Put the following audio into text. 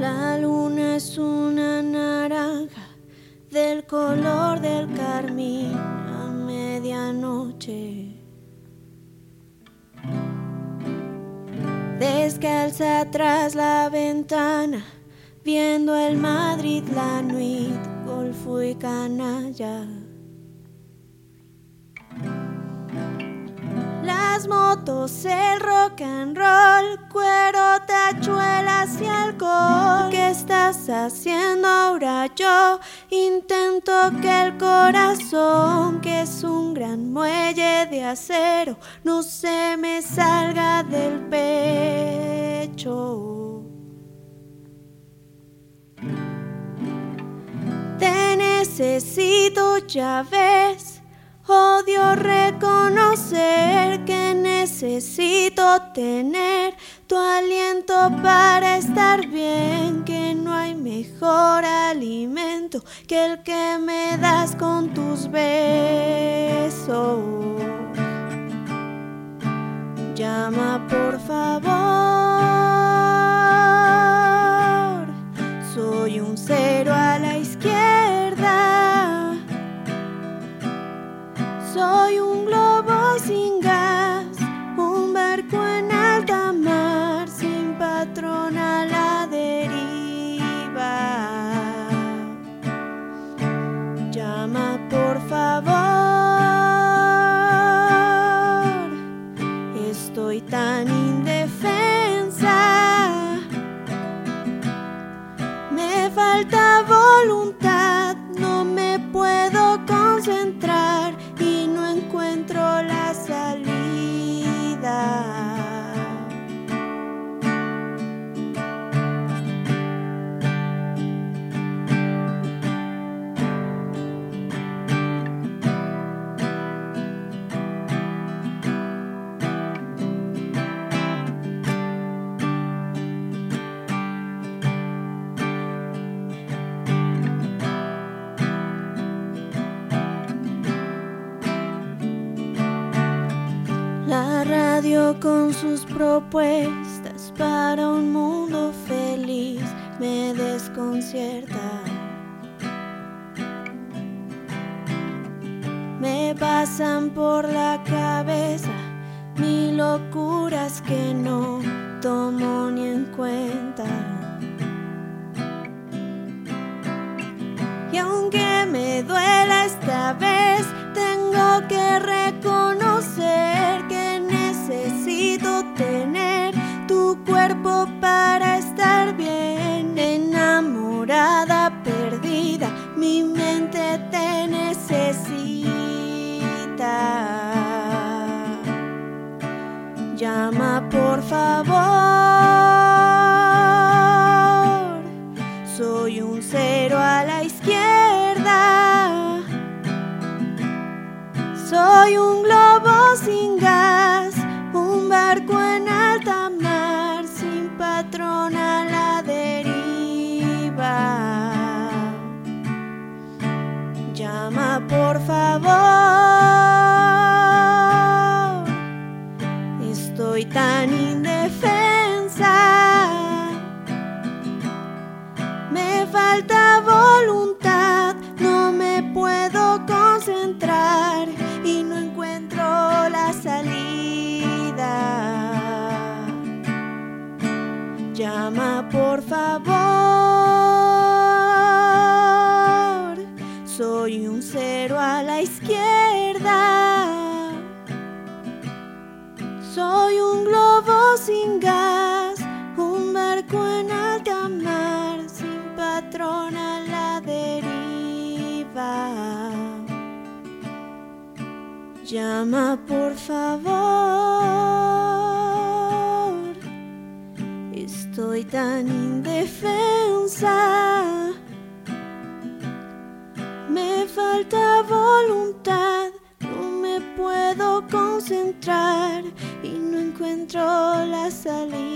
Es una naranja del color del carmín a medianoche. Descalza tras la ventana, viendo el Madrid, la nuit, golfo y canalla. Las motos, el rock and roll, cuero, tachuelas y alcohol. ¿Qué estás haciendo ahora? Yo intento que el corazón, que es un gran muelle de acero, no se me salga del pecho. Te necesito, ya ves. Odio reconocer que necesito tener tu para estar bien, que no hay mejor alimento que el que me das con tus besos. Llama por favor, corona. Radio con sus propuestas para un mundo feliz me desconcierta. Me pasan por la cabeza mil locuras que no tomo ni en cuenta. Y aunque me duela esta vez, Perdida, mi mente te necesita. Llama por favor. Soy un cero a la izquierda. Soy un globo sin gas, un barco en por favor. Por favor, estoy tan indefensa. Me falta voluntad, no me puedo concentrar y no encuentro la salida.